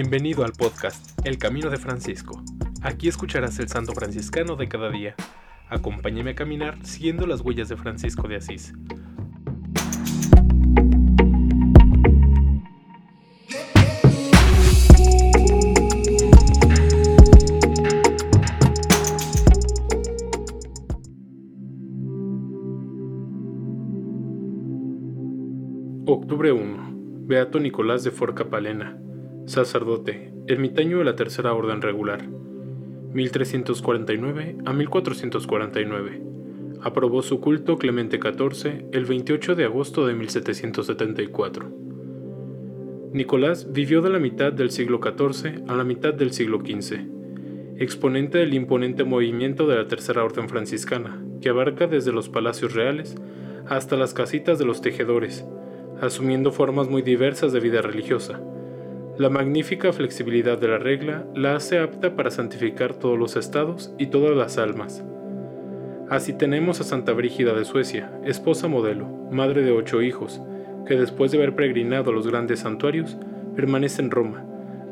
Bienvenido al podcast El Camino de Francisco. Aquí escucharás el santo franciscano de cada día. Acompáñame a caminar siguiendo las huellas de Francisco de Asís. Octubre 1. Beato Nicolás de Forca Palena, sacerdote, ermitaño de la Tercera Orden Regular, 1349 a 1449. Aprobó su culto Clemente XIV el 28 de agosto de 1774. Nicolás vivió de la mitad del siglo XIV a la mitad del siglo XV, exponente del imponente movimiento de la Tercera Orden Franciscana, que abarca desde los palacios reales hasta las casitas de los tejedores, asumiendo formas muy diversas de vida religiosa. La magnífica flexibilidad de la regla la hace apta para santificar todos los estados y todas las almas. Así tenemos a Santa Brígida de Suecia, esposa modelo, madre de ocho hijos, que después de haber peregrinado a los grandes santuarios, permanece en Roma,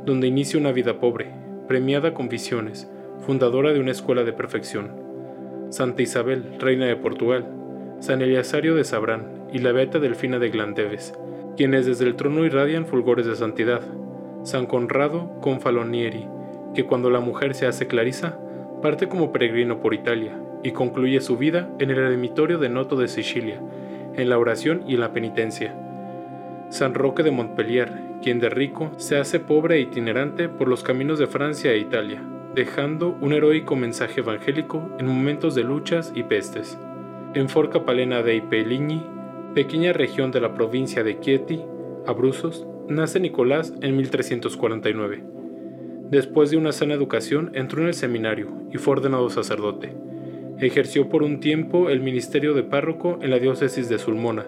donde inicia una vida pobre, premiada con visiones, fundadora de una escuela de perfección. Santa Isabel, reina de Portugal, San Eliasario de Sabrán, y la beata Delfina de Glandeves, quienes desde el trono irradian fulgores de santidad, San Conrado Confalonieri, que cuando la mujer se hace clarisa, parte como peregrino por Italia y concluye su vida en el eremitorio de Noto de Sicilia, en la oración y en la penitencia. San Roque de Montpellier, quien de rico se hace pobre e itinerante por los caminos de Francia e Italia, dejando un heroico mensaje evangélico en momentos de luchas y pestes. En Forca Palena dei Peligni pequeña región de la provincia de Chieti, Abruzos, nace Nicolás en 1349. Después de una sana educación entró en el seminario y fue ordenado sacerdote. Ejerció por un tiempo el ministerio de párroco en la diócesis de Sulmona.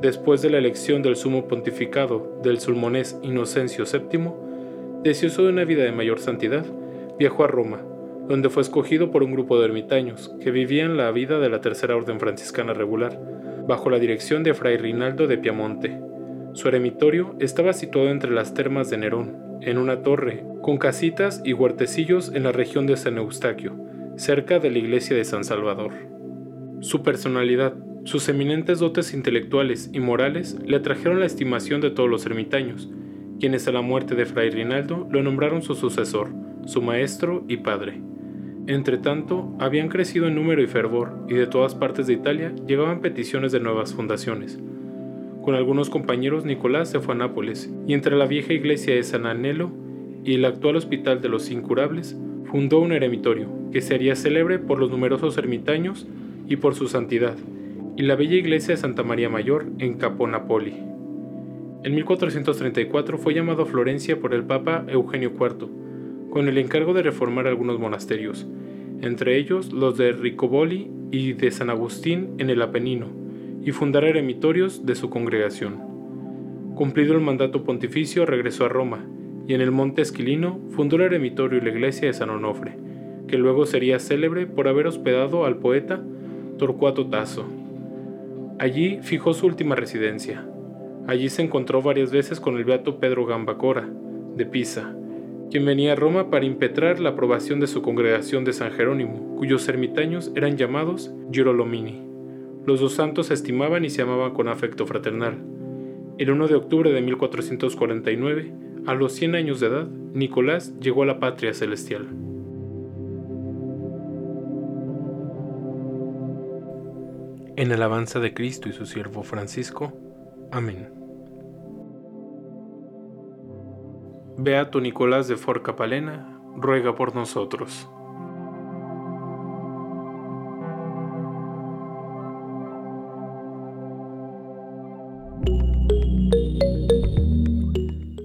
Después de la elección del sumo pontificado del sulmonés Inocencio VII, deseoso de una vida de mayor santidad, viajó a Roma, donde fue escogido por un grupo de ermitaños que vivían la vida de la tercera orden franciscana regular bajo la dirección de Fray Rinaldo de Piamonte. Su eremitorio estaba situado entre las termas de Nerón, en una torre, con casitas y huertecillos en la región de San Eustaquio, cerca de la iglesia de San Salvador. Su personalidad, sus eminentes dotes intelectuales y morales le atrajeron la estimación de todos los ermitaños, quienes a la muerte de Fray Rinaldo lo nombraron su sucesor, su maestro y padre. Entretanto, habían crecido en número y fervor, y de todas partes de Italia llegaban peticiones de nuevas fundaciones. Con algunos compañeros, Nicolás se fue a Nápoles, y entre la vieja iglesia de San Anelo y el actual hospital de los incurables, fundó un eremitorio, que sería célebre por los numerosos ermitaños y por su santidad, y la bella iglesia de Santa María Mayor en Capo Napoli. En 1434 fue llamado a Florencia por el Papa Eugenio IV, con el encargo de reformar algunos monasterios, entre ellos los de Ricoboli y de San Agustín en el Apenino, y fundar eremitorios de su congregación. Cumplido el mandato pontificio, regresó a Roma, y en el Monte Esquilino fundó el eremitorio y la iglesia de San Onofre, que luego sería célebre por haber hospedado al poeta Torcuato Tasso. Allí fijó su última residencia. Allí se encontró varias veces con el beato Pedro Gambacora, de Pisa, quien venía a Roma para impetrar la aprobación de su congregación de San Jerónimo, cuyos ermitaños eran llamados Girolomini. Los dos santos se estimaban y se amaban con afecto fraternal. El 1 de octubre de 1449, a los 100 años de edad, Nicolás llegó a la patria celestial. En alabanza de Cristo y su siervo Francisco. Amén. Beato Nicolás de Forca Palena, ruega por nosotros.